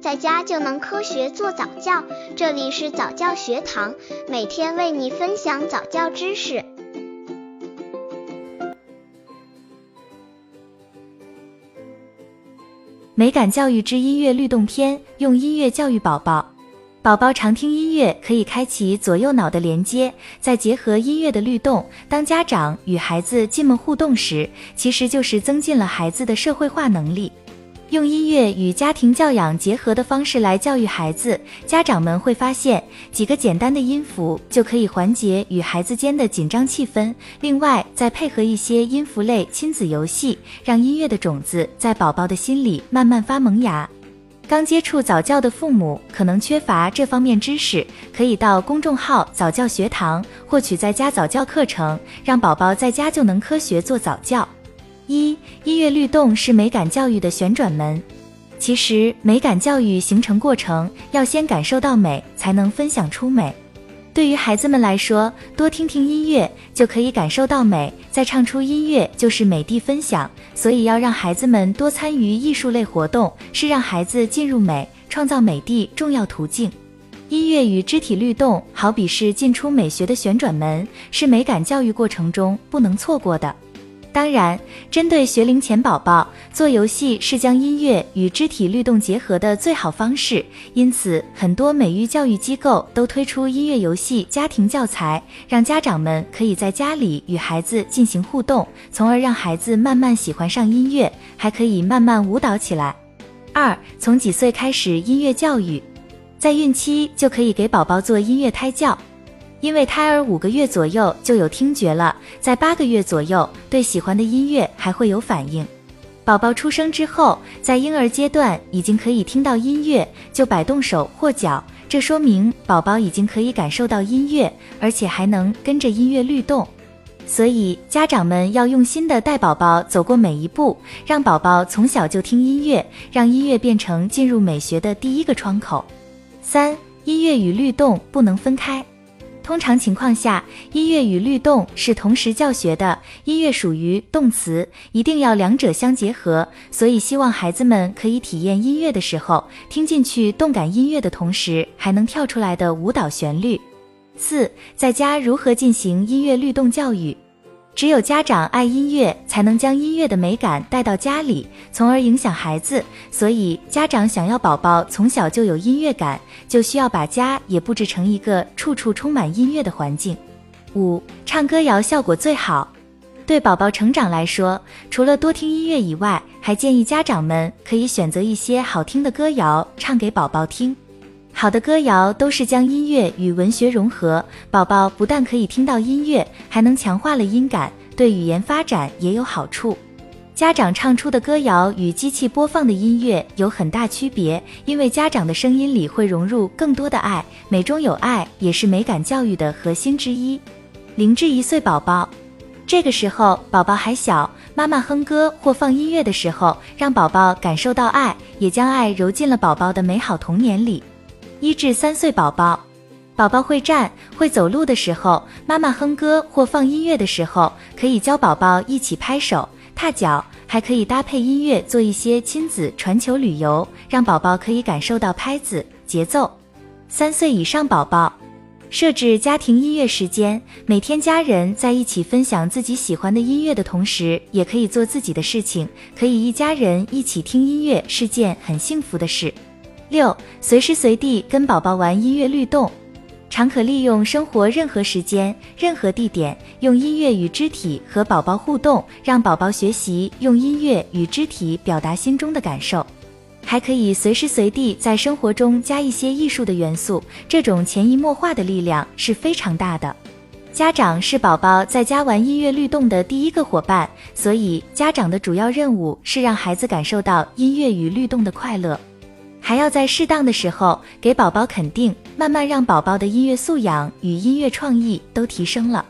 在家就能科学做早教。这里是早教学堂，每天为你分享早教知识。美感教育之音乐律动篇，用音乐教育宝宝。宝宝常听音乐，可以开启左右脑的连接，再结合音乐的律动，当家长与孩子进门互动时，其实就是增进了孩子的社会化能力。用音乐与家庭教养结合的方式来教育孩子，家长们会发现几个简单的音符就可以缓解与孩子间的紧张气氛。另外，再配合一些音符类亲子游戏，让音乐的种子在宝宝的心里慢慢发萌芽。刚接触早教的父母可能缺乏这方面知识，可以到公众号早教学堂获取在家早教课程，让宝宝在家就能科学做早教。音乐律动是美感教育的旋转门。其实，美感教育形成过程要先感受到美，才能分享出美。对于孩子们来说，多听听音乐就可以感受到美，再唱出音乐就是美的分享。所以要让孩子们多参与艺术类活动，是让孩子进入美、创造美的重要途径。音乐与肢体律动，好比是进出美学的旋转门，是美感教育过程中不能错过的。当然，针对学龄前宝宝做游戏是将音乐与肢体律动结合的最好方式，因此很多美育教育机构都推出音乐游戏家庭教材，让家长们可以在家里与孩子进行互动，从而让孩子慢慢喜欢上音乐，还可以慢慢舞蹈起来。二，从几岁开始音乐教育？在孕期就可以给宝宝做音乐胎教。因为胎儿五个月左右就有听觉了，在八个月左右对喜欢的音乐还会有反应。宝宝出生之后，在婴儿阶段已经可以听到音乐就摆动手或脚，这说明宝宝已经可以感受到音乐，而且还能跟着音乐律动。所以家长们要用心的带宝宝走过每一步，让宝宝从小就听音乐，让音乐变成进入美学的第一个窗口。三、音乐与律动不能分开。通常情况下，音乐与律动是同时教学的。音乐属于动词，一定要两者相结合。所以，希望孩子们可以体验音乐的时候，听进去动感音乐的同时，还能跳出来的舞蹈旋律。四，在家如何进行音乐律动教育？只有家长爱音乐，才能将音乐的美感带到家里，从而影响孩子。所以，家长想要宝宝从小就有音乐感，就需要把家也布置成一个处处充满音乐的环境。五，唱歌谣效果最好。对宝宝成长来说，除了多听音乐以外，还建议家长们可以选择一些好听的歌谣唱给宝宝听。好的歌谣都是将音乐与文学融合，宝宝不但可以听到音乐，还能强化了音感，对语言发展也有好处。家长唱出的歌谣与机器播放的音乐有很大区别，因为家长的声音里会融入更多的爱，美中有爱也是美感教育的核心之一。零至一岁宝宝，这个时候宝宝还小，妈妈哼歌或放音乐的时候，让宝宝感受到爱，也将爱揉进了宝宝的美好童年里。一至三岁宝宝，宝宝会站会走路的时候，妈妈哼歌或放音乐的时候，可以教宝宝一起拍手、踏脚，还可以搭配音乐做一些亲子传球旅游，让宝宝可以感受到拍子节奏。三岁以上宝宝，设置家庭音乐时间，每天家人在一起分享自己喜欢的音乐的同时，也可以做自己的事情，可以一家人一起听音乐，是件很幸福的事。六，随时随地跟宝宝玩音乐律动，常可利用生活任何时间、任何地点，用音乐与肢体和宝宝互动，让宝宝学习用音乐与肢体表达心中的感受。还可以随时随地在生活中加一些艺术的元素，这种潜移默化的力量是非常大的。家长是宝宝在家玩音乐律动的第一个伙伴，所以家长的主要任务是让孩子感受到音乐与律动的快乐。还要在适当的时候给宝宝肯定，慢慢让宝宝的音乐素养与音乐创意都提升了。